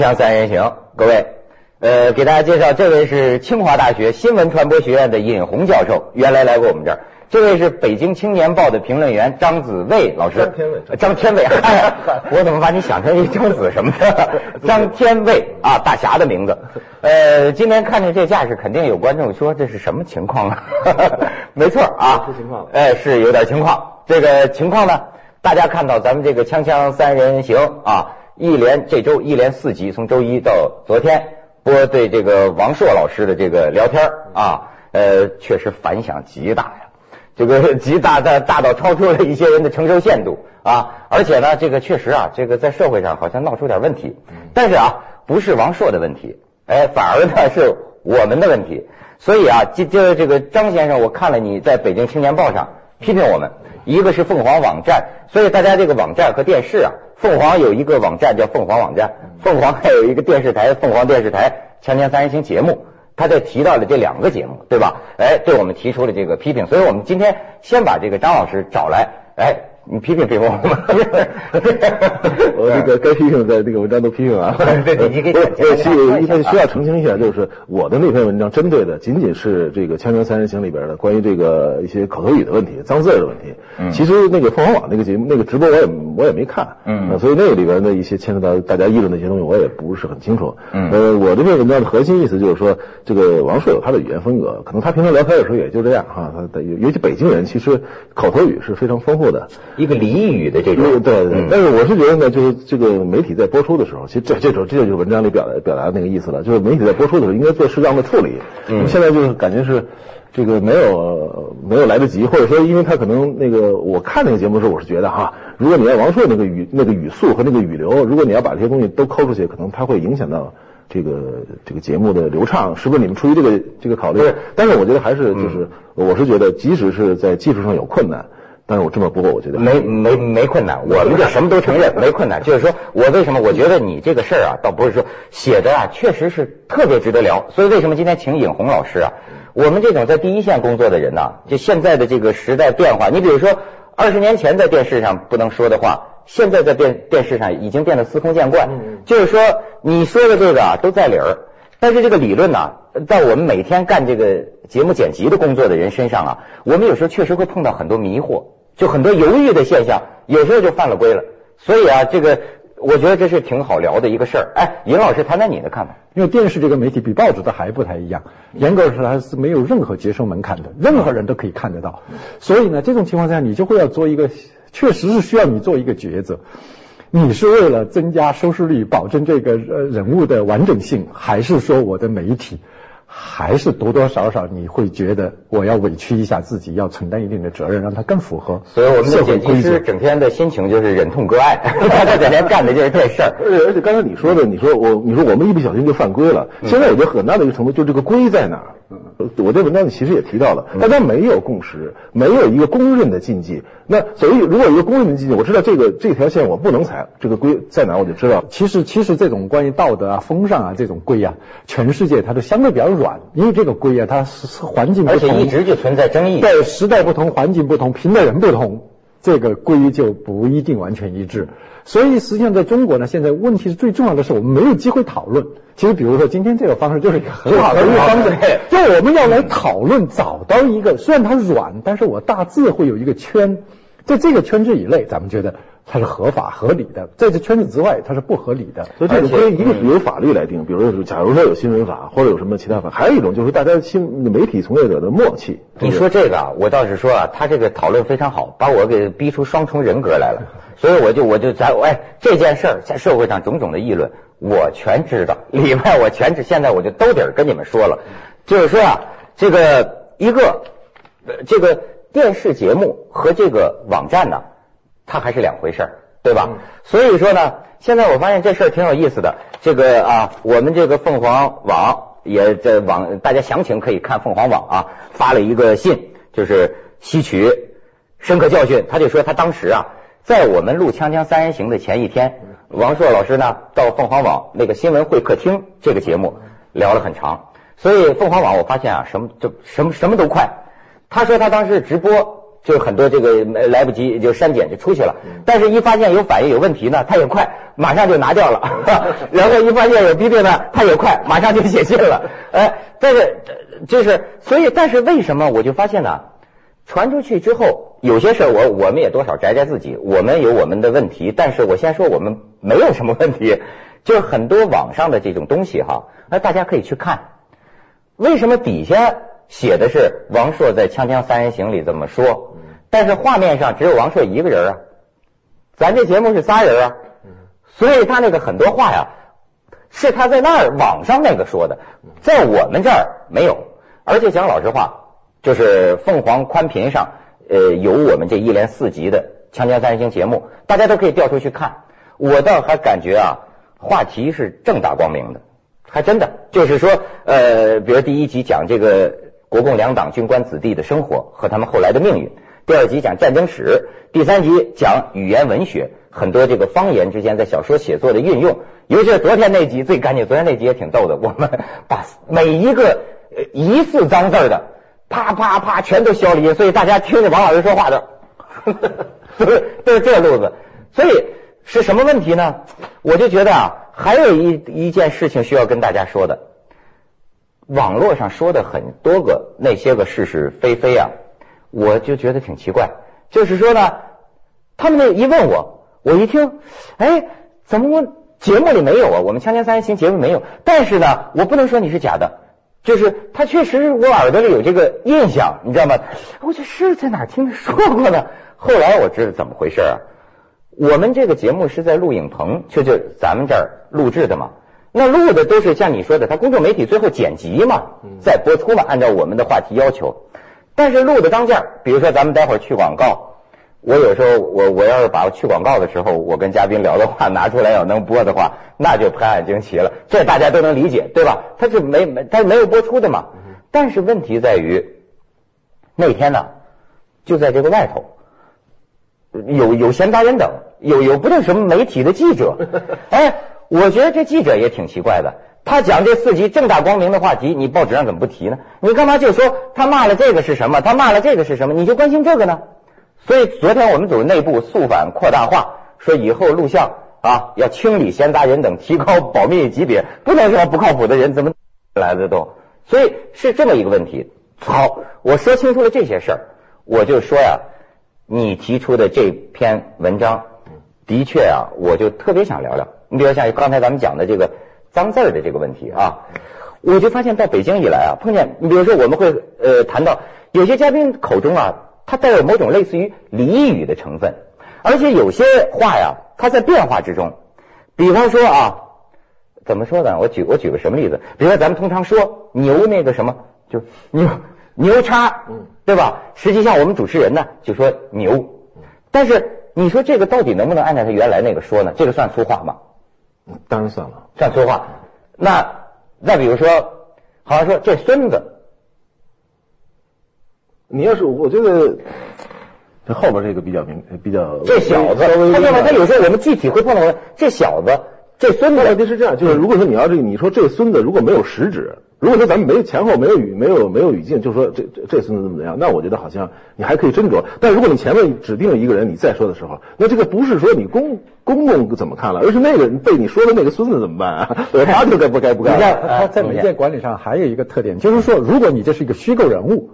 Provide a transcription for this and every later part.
锵锵三人行，各位，呃，给大家介绍，这位是清华大学新闻传播学院的尹红教授，原来来过我们这儿。这位是北京青年报的评论员张子卫老师，张天卫呃张天伟，哎，我怎么把你想成一张子什么的？张天卫啊，大侠的名字。呃，今天看见这架势，肯定有观众说这是什么情况啊？没错啊，出情况了哎，是有点情况。这个情况呢，大家看到咱们这个锵锵三人行啊，一连这周一连四集，从周一到昨天播对这个王朔老师的这个聊天啊，呃，确实反响极大呀。这个 极大大大到超出了一些人的承受限度啊！而且呢，这个确实啊，这个在社会上好像闹出点问题。但是啊，不是王朔的问题，哎，反而呢是我们的问题。所以啊，这这这个张先生，我看了你在北京青年报上批评我们，一个是凤凰网站，所以大家这个网站和电视啊，凤凰有一个网站叫凤凰网站，凤凰还有一个电视台凤凰电视台《锵锵三人行》节目。他就提到了这两个节目，对吧？哎，对我们提出了这个批评，所以我们今天先把这个张老师找来，哎，你批评批评我吗。我这个该批评的这个文章都批评完了。对你给不是简单呃需需要澄清一下，就是我的那篇文章针对的仅仅是这个《锵锵三人行》里边的关于这个一些口头语的问题、脏字儿的问题。嗯其实那个凤凰网那个节目、那个直播我也我也没看。嗯呃所以那个里边的一些牵扯到大家议论的一些东西，我也不是很清楚。嗯呃，我这篇文章的核心意思就是说，这个王朔有他的语言风格，可能他平常聊天的时候也就这样哈。他的尤其北京人，其实口头语是非常丰富的。一个俚语的这种，对对对嗯，但是我是觉得呢，就是这个媒体在播出的时候，其实这这种这就是文章里表达表达的那个意思了，就是媒体在播出的时候应该做适当的处理。嗯现在就是感觉是这个没有没有来得及，或者说因为他可能那个我看那个节目的时候，我是觉得哈，如果你要王朔那个语那个语速和那个语流，如果你要把这些东西都抠出去，可能它会影响到。这个这个节目的流畅，是不是你们出于这个这个考虑？但是我觉得还是就是，我是觉得即使是在技术上有困难，但是我这么播，我觉得没没没困难，我们就什么都承认，没困难。就是说我为什么我觉得你这个事儿啊，倒不是说写的啊，确实是特别值得聊。所以为什么今天请尹红老师啊？我们这种在第一线工作的人呐、就现在的这个时代变化，你比如说二十年前在电视上不能说的话，现在在电电视上已经变得司空见惯。就是说你说的这个啊都在理儿，但是这个理论呢、在我们每天干这个节目剪辑的工作的人身上啊，我们有时候确实会碰到很多迷惑，就很多犹豫的现象，有时候就犯了规了。所以啊，这个我觉得这是挺好聊的一个事儿。哎，尹老师谈谈你的看法。因为电视这个媒体比报纸的还不太一样，严格说它是没有任何接收门槛的，任何人都可以看得到。所以呢，这种情况下你就会要做一个，确实是需要你做一个抉择。你是为了增加收视率，保证这个呃人物的完整性，还是说我的媒体，还是多多少少你会觉得我要委屈一下自己，要承担一定的责任，让它更符合所以我们的剪辑师。整天的心情就是忍痛割爱，他整天干的就是这事儿。而且刚才你说的，你说我你说我们一不小心就犯规了。现在我觉得很大的一个程度，就这个规在哪儿？我这文章里其实也提到了，大家没有共识，没有一个公认的禁忌。那所以如果有一个公认的禁忌，我知道这个这条线我不能踩，这个规在哪儿我就知道。其实，其实这种关于道德啊、风尚啊这种规啊，全世界它都相对比较软，因为这个规啊，它是是环境不而同，且一直就存在争议。对时代不同、环境不同、评的人不同，这个规就不一定完全一致。所以实际上在中国呢，现在问题是最重要的是我们没有机会讨论。其实比如说今天这个方式就是一个很好的一个方式对，就我们要来讨论，找到一个虽然它软，但是我大致会有一个圈，在这个圈子以内，咱们觉得它是合法合理的；在这圈子之外，它是不合理的。所以这个而且规一个是由法律来定，比如说假如说有新闻法或者有什么其他法，还有一种就是大家新媒体从业者的默契。你说这个啊，我倒是说啊，他这个讨论非常好，把我给逼出双重人格来了。所以我就我就在哎这件事儿在社会上种种的议论，我全知道，里外我全知。现在我就兜底儿跟你们说了，就是说啊，这个一个呃这个电视节目和这个网站呢，它还是两回事儿，对吧？所以说呢，现在我发现这事儿挺有意思的。这个啊，我们这个凤凰网也在网，大家详情可以看凤凰网啊，发了一个信，就是吸取深刻教训。他就说他当时啊，在我们录《锵锵三人行》的前一天，王朔老师呢到凤凰网那个新闻会客厅这个节目聊了很长，所以凤凰网我发现啊，什么就什么什么都快。他说他当时直播就很多这个没来不及就删减就出去了，但是一发现有反应有问题呢，他也快，马上就拿掉了，然后一发现有批评呢，他也快，马上就写信了，哎，但是就是所以，但是为什么我就发现呢？传出去之后，有些事儿我我们也多少摘摘自己，我们有我们的问题，但是我先说我们没有什么问题，就是很多网上的这种东西哈，那大家可以去看，为什么底下写的是王朔在《锵锵三人行》里这么说，但是画面上只有王朔一个人啊，咱这节目是仨人啊，所以他那个很多话呀，是他在那儿网上那个说的，在我们这儿没有，而且讲老实话。就是凤凰宽频上，呃，有我们这一连四集的《锵锵三人行》节目，大家都可以调出去看。我倒还感觉啊，话题是正大光明的，还真的。就是说，呃，比如第一集讲这个国共两党军官子弟的生活和他们后来的命运，第二集讲战争史，第三集讲语言文学，很多这个方言之间在小说写作的运用。尤其是昨天那集最干净，昨天那集也挺逗的，我们把每一个疑似脏字的。啪啪啪，全都消离，所以大家听着王老师说话的，都是都是这路子。所以是什么问题呢？我就觉得啊，还有一一件事情需要跟大家说的。网络上说的很多个那些个是是非非啊，我就觉得挺奇怪。就是说呢，他们那一问我，我一听，哎，怎么我节目里没有啊？我们《锵锵三人行》节目没有，但是呢，我不能说你是假的。就是他确实，我耳朵里有这个印象，你知道吗？我这是在哪听他说过呢？后来我知道怎么回事啊。我们这个节目是在录影棚，就就咱们这儿录制的嘛。那录的都是像你说的，他公众媒体最后剪辑嘛，再播出嘛，按照我们的话题要求。但是录的当件，比如说咱们待会儿去广告。我有时候，我我要是把去广告的时候，我跟嘉宾聊的话 拿出来要能播的话，那就拍案惊奇了。这大家都能理解，对吧？他是没没他没有播出的嘛。但是问题在于那天呢，就在这个外头有有闲杂人等，有有不定什么媒体的记者。哎，我觉得这记者也挺奇怪的。他讲这四级正大光明的话题，你报纸上怎么不提呢？你干嘛就说他骂了这个是什么？他骂了这个是什么？你就关心这个呢？所以昨天我们组内部肃反扩大化，说以后录像啊要清理闲杂人等，提高保密级别，不能说不靠谱的人怎么来的都。所以是这么一个问题。好，我说清楚了这些事儿，我就说呀，你提出的这篇文章的确啊，我就特别想聊聊。你比如像刚才咱们讲的这个脏字儿的这个问题啊，我就发现到北京以来啊，碰见你比如说我们会呃谈到有些嘉宾口中啊。他带有某种类似于俚语的成分，而且有些话呀，它在变化之中。比方说啊，怎么说呢？我举我举个什么例子？比如说咱们通常说牛那个什么，就牛牛叉，对吧？实际上我们主持人呢就说牛，但是你说这个到底能不能按照他原来那个说呢？这个算粗话吗？当然算了，这样说话。那再比如说，好像说这孙子。你要是我觉得这后边这个比较明比较这小子，他另外？他有时候我们具体会碰到这小子，这孙子。问题是这样，就是如果说你要这个，你说这孙子如果没有实质，如果说咱们没前后没有语没有没有语境，就说这这这孙子怎么怎么样，那我觉得好像你还可以斟酌。但如果你前面指定了一个人，你再说的时候，那这个不是说你公公公怎么看了，而是那个被你说的那个孙子怎么办啊？他就该不该不该？他在媒介管理上还有一个特点，就是说，如果你这是一个虚构人物。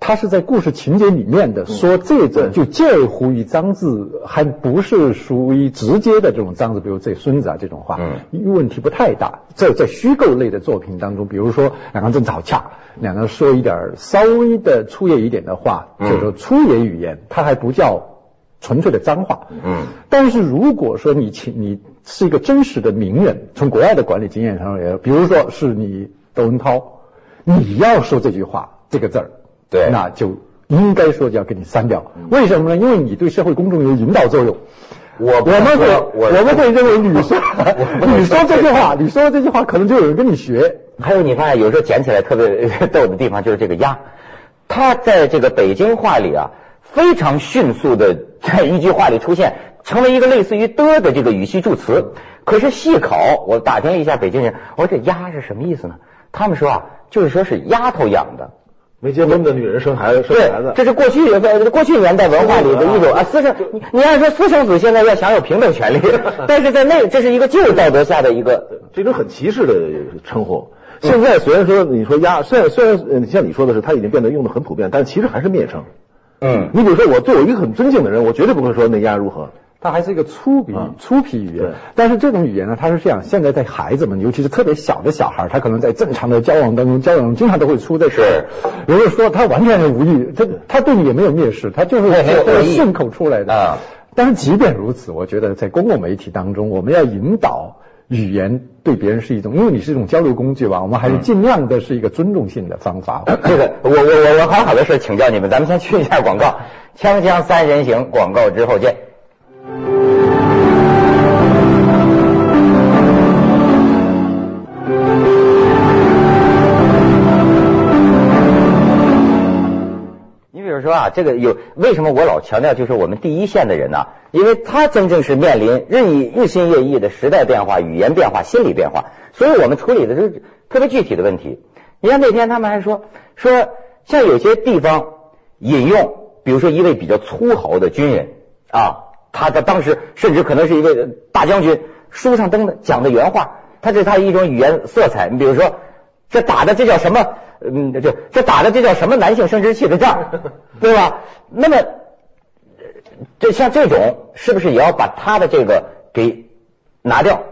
他是在故事情节里面的，说这种就介乎于脏字，还不是属于直接的这种脏字，比如这孙子啊这种话，问题不太大。在在虚构类的作品当中，比如说两个人正吵架，两个人说一点稍微的粗野一点的话，叫做粗野语言，它还不叫纯粹的脏话。嗯。但是如果说你请你是一个真实的名人，从国外的管理经验上也，比如说是你窦文涛，你要说这句话这个字儿。对，那就应该说就要给你删掉。为什么呢？因为你对社会公众有引导作用。我我们会我们会认为你说 你说这句话，你说这句话可能就有人跟你学。还有你发现有时候捡起来特别逗的地方就是这个“鸭”，它在这个北京话里啊非常迅速的在一句话里出现，成为一个类似于“的”的这个语气助词。可是细考，我打听了一下北京人，我说这“鸭”是什么意思呢？他们说啊，就是说是丫头养的。没结婚的女人生孩子生孩子，，这是过去呃过去年代文化里的一种啊私生。你你按说私生子现在要享有平等权利，但是在那这是一个旧道德下的一个这种很歧视的称呼。现在虽然说你说压，虽然虽然呃像你说的是，它已经变得用的很普遍，但其实还是蔑称。嗯你比如说，我对我一个很尊敬的人，我绝对不会说那丫如何。它还是一个粗鄙、啊粗鄙语言。但是这种语言呢，它是这样：现在在孩子们，尤其是特别小的小孩，他可能在正常的交往当中，交往中经常都会出这是有的说他完全是无意，他他对你也没有蔑视，他就是顺口出来的啊。但是即便如此，我觉得在公共媒体当中，我们要引导语言对别人是一种，因为你是一种交流工具吧，我们还是尽量的是一个尊重性的方法。这个我我我我还有好多事请教你们，咱们先去一下广告，锵锵三人行广告之后见。说啊，这个有为什么我老强调就是我们第一线的人呢？因为他真正是面临日益日新月异的时代变化、语言变化、心理变化，所以我们处理的是特别具体的问题。你看那天他们还说说，像有些地方引用，比如说一位比较粗豪的军人啊，他的当时甚至可能是一位大将军，书上登的讲的原话，他这是他一种语言色彩。你比如说，这打的这叫什么？嗯，这这打的这叫什么男性生殖器的仗，对吧？那么，这像这种是不是也要把他的这个给拿掉？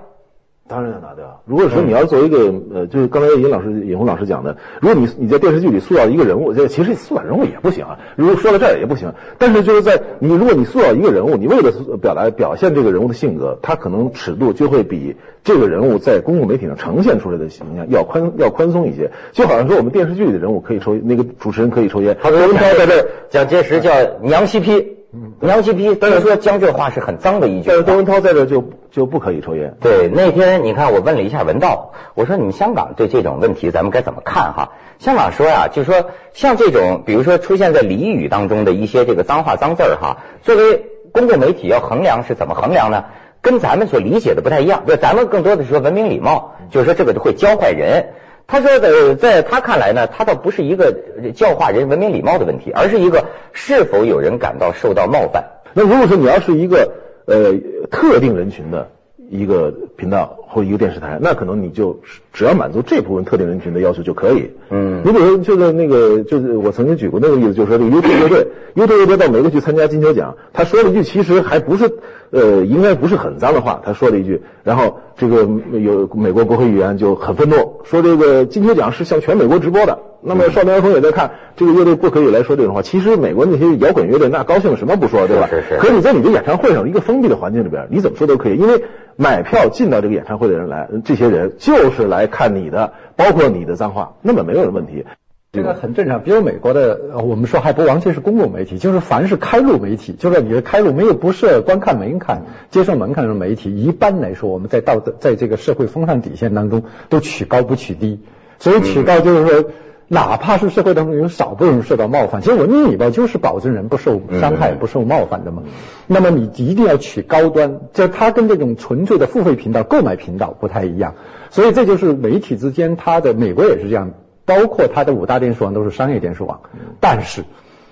当然要拿掉。如果说你要做一个呃，就是刚才尹老师、尹红老师讲的，如果你你在电视剧里塑造一个人物，这其实塑造人物也不行啊。如果说到这儿也不行，但是就是在你如果你塑造一个人物，你为了表达表现这个人物的性格，他可能尺度就会比这个人物在公共媒体上呈现出来的形象要宽要宽松一些。就好像说我们电视剧里的人物可以抽那个主持人可以抽烟，他说文涛在这儿蒋介石叫娘西批，娘西批，但是说江浙话是很脏的一句话。但是窦文涛在这就就不可以抽烟。对，那天你看我问了一下文道，我说你们香港对这种问题咱们该怎么看哈？香港说呀、就说像这种，比如说出现在俚语当中的一些这个脏话脏字儿哈，作为公共媒体要衡量是怎么衡量呢？跟咱们所理解的不太一样，就咱们更多的是说文明礼貌，就是说这个会教坏人。他说的，在他看来呢，他倒不是一个教化人文明礼貌的问题，而是一个是否有人感到受到冒犯。那如果说你要是一个呃特定人群的一个频道或者一个电视台，那可能你就只要满足这部分特定人群的要求就可以。嗯你比如说这个那个，就是我曾经举过那个例子，就是说这个 U 乐队，U 乐队到美国去参加金球奖，他说了一句其实还不是呃应该不是很脏的话，他说了一句，然后这个有美国国会议员就很愤怒，说这个金球奖是向全美国直播的。那么少年儿童也在看，这个乐队不可以来说这种话。其实美国那些摇滚乐队那高兴什么不说，对吧？是是是可你在你的演唱会上一个封闭的环境里边，你怎么说都可以，因为买票进到这个演唱会会的人来，这些人就是来看你的，包括你的脏话，那么没有问题。这个很正常，比如美国的，我们说还不完全是公共媒体，就是凡是开路媒体，就是你的开路没有不设观看门槛、接受门槛的媒体，一般来说我们在道德在这个社会风尚底线当中都取高不取低，所以取高就是说。哪怕是社会当中有少部分人受到冒犯，其实文明礼貌就是保证人不受伤害、不受冒犯的嘛。那么你一定要取高端，这它跟这种纯粹的付费频道、购买频道不太一样。所以这就是媒体之间，它的美国也是这样，包括它的五大电视网都是商业电视网。但是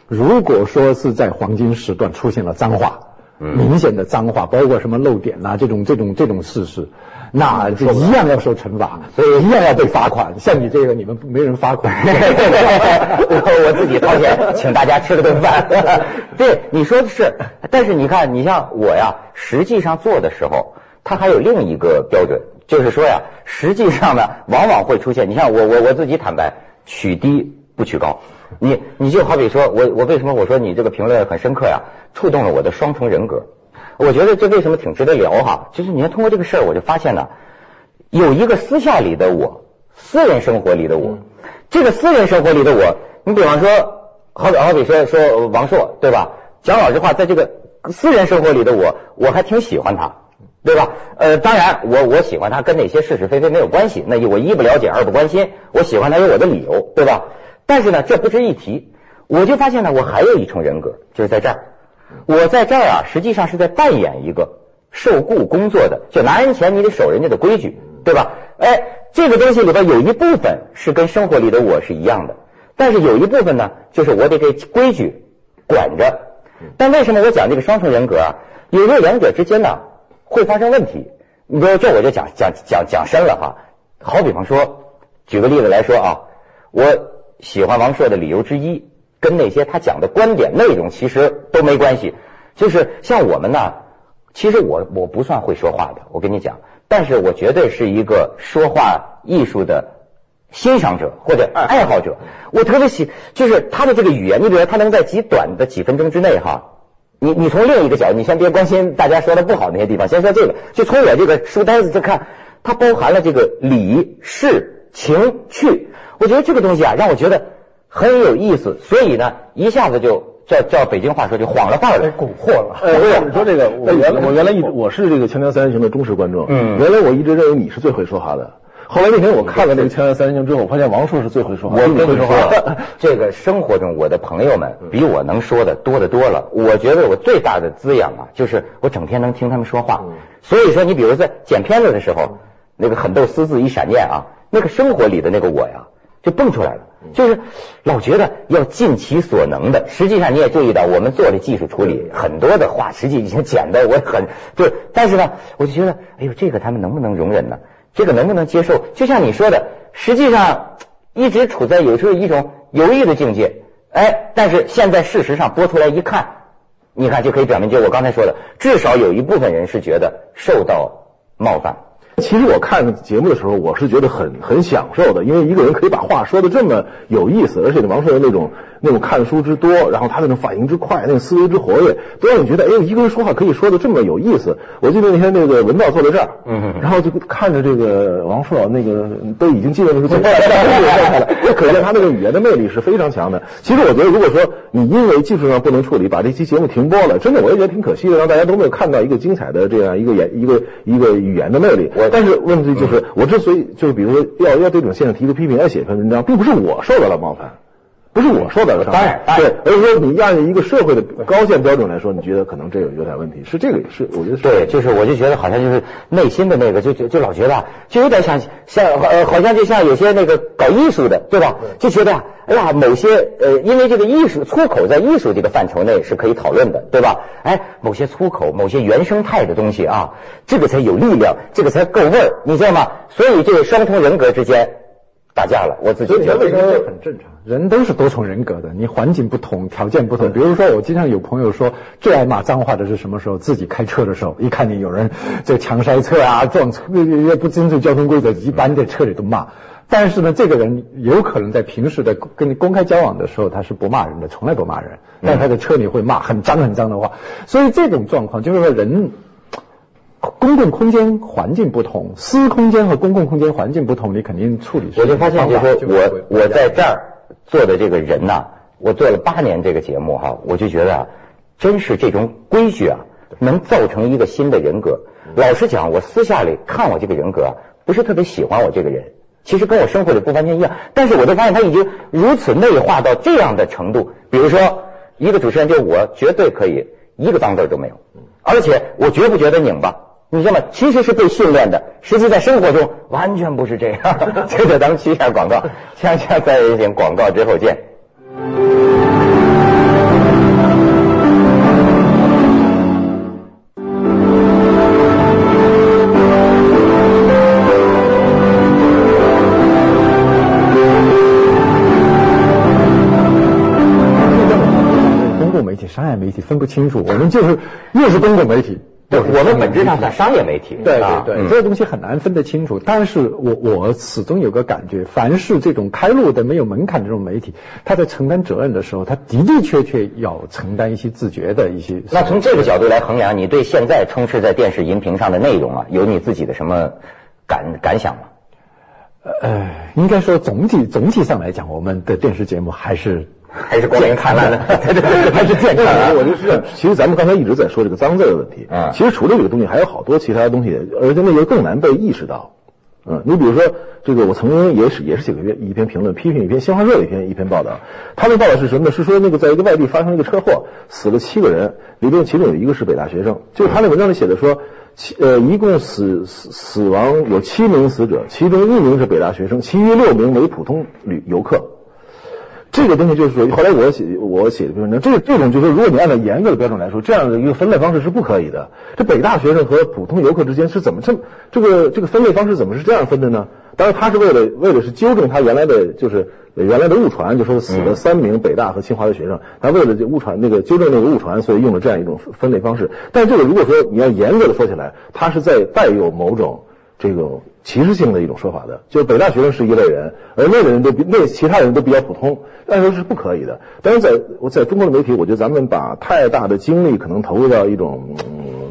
如果说是在黄金时段出现了脏话，明显的脏话，包括什么漏点呐、这种这种这种事实，那就一样要受惩罚，所以一样要被罚款。像你这个，你们没人罚款。我 我自己掏钱请大家吃了顿饭。对，你说的是，但是你看，你像我呀，实际上做的时候，它还有另一个标准，就是说呀，实际上呢，往往会出现，你像我我我自己坦白，取低不取高。你你就好比说我我为什么我说你这个评论很深刻呀，触动了我的双重人格。我觉得这为什么挺值得聊哈，就是你看通过这个事儿，我就发现呢，有一个私下里的我，私人生活里的我，这个私人生活里的我，你比方说，好比好比说说王朔对吧？讲老实话，在这个私人生活里的我，我还挺喜欢他，对吧？呃，当然我我喜欢他跟那些是是非非没有关系，那我一不了解，二不关心，我喜欢他有我的理由，对吧？但是呢，这不值一提。我就发现呢，我还有一重人格，就是在这儿。我在这儿啊，实际上是在扮演一个受雇工作的，就拿人钱你得守人家的规矩，对吧？哎，这个东西里边有一部分是跟生活里的我是一样的，但是有一部分呢，就是我得给规矩管着。但为什么我讲这个双重人格啊？有时候两者之间呢会发生问题。你说这我就讲讲讲讲深了哈。好比方说，举个例子来说啊，我喜欢王朔的理由之一，跟那些他讲的观点内容其实都没关系。就是像我们呢，其实我我不算会说话的，我跟你讲，但是我绝对是一个说话艺术的欣赏者或者爱好者。我特别喜，就是他的这个语言，你比如说他能在极短的几分钟之内哈。你你从另一个角度，你先别关心大家说的不好那些地方，先说这个。就从我这个书呆子就看，它包含了这个理、事、情、趣。我觉得这个东西啊，让我觉得很有意思，所以呢，一下子就叫叫北京话说就晃了范儿了，蛊惑了。我，你说这个，我原来我原来一直我是这个《锵锵三人行》的忠实观众，嗯，原来我一直认为你是最会说话的。后来那天我看了这个《锵锵三人行》之后，我发现王朔是最会说话。我跟你说，这个生活中我的朋友们比我能说的多得多了。我觉得我最大的滋养啊，就是我整天能听他们说话。所以说，你比如在剪片子的时候，那个狠逗私字一闪念啊，那个生活里的那个我呀，就蹦出来了。就是老觉得要尽其所能的。实际上你也注意到，我们做的技术处理很多的话，实际已经剪的我很就，但是呢，我就觉得，哎呦，这个他们能不能容忍呢？这个能不能接受？就像你说的，实际上一直处在有时候一种犹豫的境界。哎，但是现在事实上播出来一看，你看就可以表明，就我刚才说的，至少有一部分人是觉得受到冒犯。其实我看节目的时候，我是觉得很很享受的，因为一个人可以把话说的这么有意思，而且王朔的那种那种看书之多，然后他那种反应之快，那个思维之活跃，都让你觉得，哎，一个人说话可以说的这么有意思。我记得那天那个文道坐在这儿，嗯，然后就看着这个王朔，那个都已经进入那个最状态了，可见他那个语言的魅力是非常强的。其实我觉得，如果说你因为技术上不能处理，把这期节目停播了，真的我也觉得挺可惜的，让大家都没有看到一个精彩的这样一个演一个一个语言的魅力。但是问题就是，我之所以就是比如说要要对这种现象提出批评，要写一篇文章，并不是我受到了冒犯，不是我说的，当然，对，而是说你按一个社会的高线标准来说，你觉得可能这有有点问题，是这个是我觉得对，就是我就觉得好像就是内心的那个，就就就老觉得就有点像像呃，好像就像有些那个搞艺术的，对吧？就觉得哎呀，某些呃，因为这个艺术粗口在艺术这个范畴内是可以讨论的，对吧？哎，某些粗口，某些原生态的东西啊，这个才有力量，这个才够味儿，你知道吗？所以这个双重人格之间打架了，我自己觉得很正常。人都是多重人格的，你环境不同，条件不同。比如说，我经常有朋友说，最爱骂脏话的是什么时候？自己开车的时候，一看见有人这强塞车啊，撞车，也不遵守交通规则，一般在车里都骂。但是呢，这个人有可能在平时的跟你公开交往的时候，他是不骂人的，从来不骂人。但他在车里会骂很脏很脏的话。所以这种状况就是说，人公共空间环境不同，私空间和公共空间环境不同，你肯定处理。我就发现，就说我我在这儿做的这个人呐，我做了八年这个节目哈，我就觉得啊真是这种规矩啊，能造成一个新的人格。老实讲，我私下里看我这个人格，不是特别喜欢我这个人。其实跟我生活里不完全一样，但是我就发现他已经如此内化到这样的程度。比如说，一个主持人就我绝对可以一个脏字都没有，而且我绝不觉得拧巴，你知道吗？其实是被训练的，实际在生活中完全不是这样。接着咱们去一下广告，锵锵三人行广告之后见。公共媒体商业媒体分不清楚，我们就是又是公共媒体，对，我们本质上是商业媒体，对对对，这个东西很难分得清楚。但是我我始终有个感觉，凡是这种开路的没有门槛的这种媒体，他在承担责任的时候，他的的确确要承担一些自觉的一些。那从这个角度来衡量，你对现在充斥在电视荧屏上的内容啊，有你自己的什么感感想吗？呃，应该说总体总体上来讲，我们的电视节目还是。还是光明灿烂的，还是健康。我就是，其实咱们刚才一直在说这个脏字的问题。啊，其实除了这个东西，还有好多其他的东西，而且那个更难被意识到。嗯，你比如说这个，我曾经也是也是写过一篇评论，批评一篇新华社一篇一篇报道。他的报道是什么呢？是说那个在一个外地发生一个车祸，死了七个人，里边其中有一个是北大学生。就是他那文章里写的说，七呃一共死死死亡有七名死者，其中一名是北大学生，其余六名为普通旅游客。这个东西就是说，后来我写我写的篇文章，这这种就是如果你按照严格的标准来说，这样的一个分类方式是不可以的。这北大学生和普通游客之间是怎么这么这个这个分类方式怎么是这样分的呢？当然，他是为了为了是纠正他原来的就是原来的误传，就说死了三名北大和清华的学生，他为了这误传那个纠正那个误传，所以用了这样一种分类方式。但这个如果说你要严格的说起来，他是在带有某种这个。歧视性的一种说法的，就是北大学生是一类人，而那个人都比那其他人都比较普通，但是是不可以的。但是在我在中国的媒体，我觉得咱们把太大的精力可能投入到一种。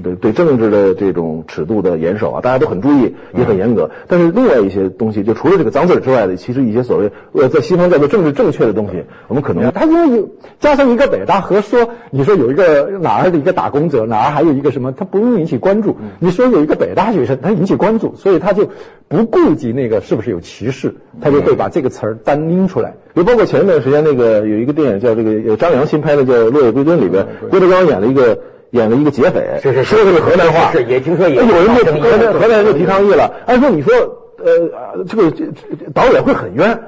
对对政治的这种尺度的严守啊，大家都很注意，也很严格。但是另外一些东西，就除了这个脏字之外的，其实一些所谓呃在西方叫做政治正确的东西，我们可能他因为有加上一个北大和说，你说有一个哪儿的一个打工者，哪儿还有一个什么，他不用引起关注。你说有一个北大学生，他引起关注，所以他就不顾及那个是不是有歧视，他就会把这个词儿单拎出来。就包括前一段时间那个有一个电影叫这个张扬新拍的叫《落叶归根》里边，郭德纲演了一个。演了一个劫匪，是是说的是河南话，是也听说也有人就河南河南人就提抗议了。按说你说呃这个导演会很冤，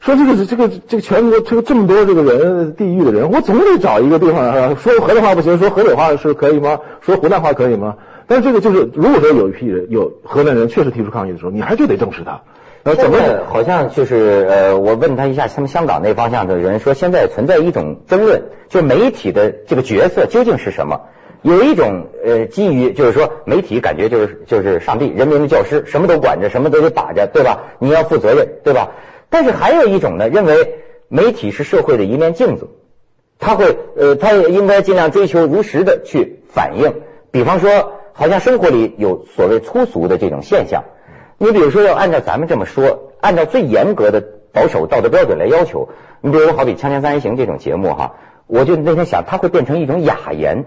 说这个这个这个全国这个这么多这个人地域的人，我总得找一个地方说河南话不行，说河北话是可以吗？说湖南话可以吗？但是这个就是如果说有一批人有河南人确实提出抗议的时候，你还就得正视他。怎么好像就是呃，我问他一下，他们香港那方向的人说，现在存在一种争论，就媒体的这个角色究竟是什么？有一种呃，基于就是说，媒体感觉就是就是上帝，人民的教师，什么都管着，什么都得把着，对吧？你要负责任，对吧？但是还有一种呢，认为媒体是社会的一面镜子，他会呃，他也应该尽量追求如实的去反映。比方说，好像生活里有所谓粗俗的这种现象，你比如说要按照咱们这么说，按照最严格的保守道德标准来要求，你比如好比《锵锵三人行》这种节目哈，我就那天想，它会变成一种雅言。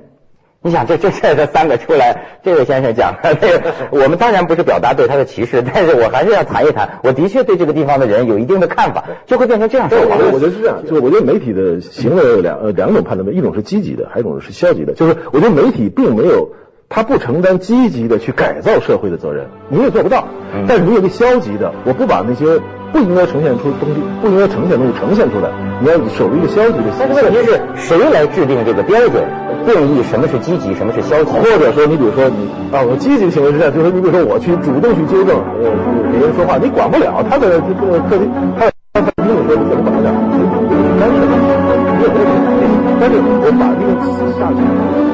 你想这这这这三个出来，这位先生讲，这个我们当然不是表达对他的歧视，但是我还是要谈一谈，我的确对这个地方的人有一定的看法，就会变成这样。我我觉得是这样，就是我觉得媒体的行为有两呃两种判断的，一种是积极的，还有一种是消极的。就是我觉得媒体并没有，他不承担积极的去改造社会的责任，你也做不到。但是你有个消极的，我不把那些。不应该呈现出东西，不应该呈现东西呈现出来。你要守一个消极的。但是问题是谁来制定这个标准，定义什么是积极，什么是消极？或者说，你比如说你啊，我积极行为是这样，就是，你比如说我去主动去纠正我别人说话，你管不了他的这个客厅，他他他你说你怎么管得了？干涉，你也不能。但是我把这个词下去。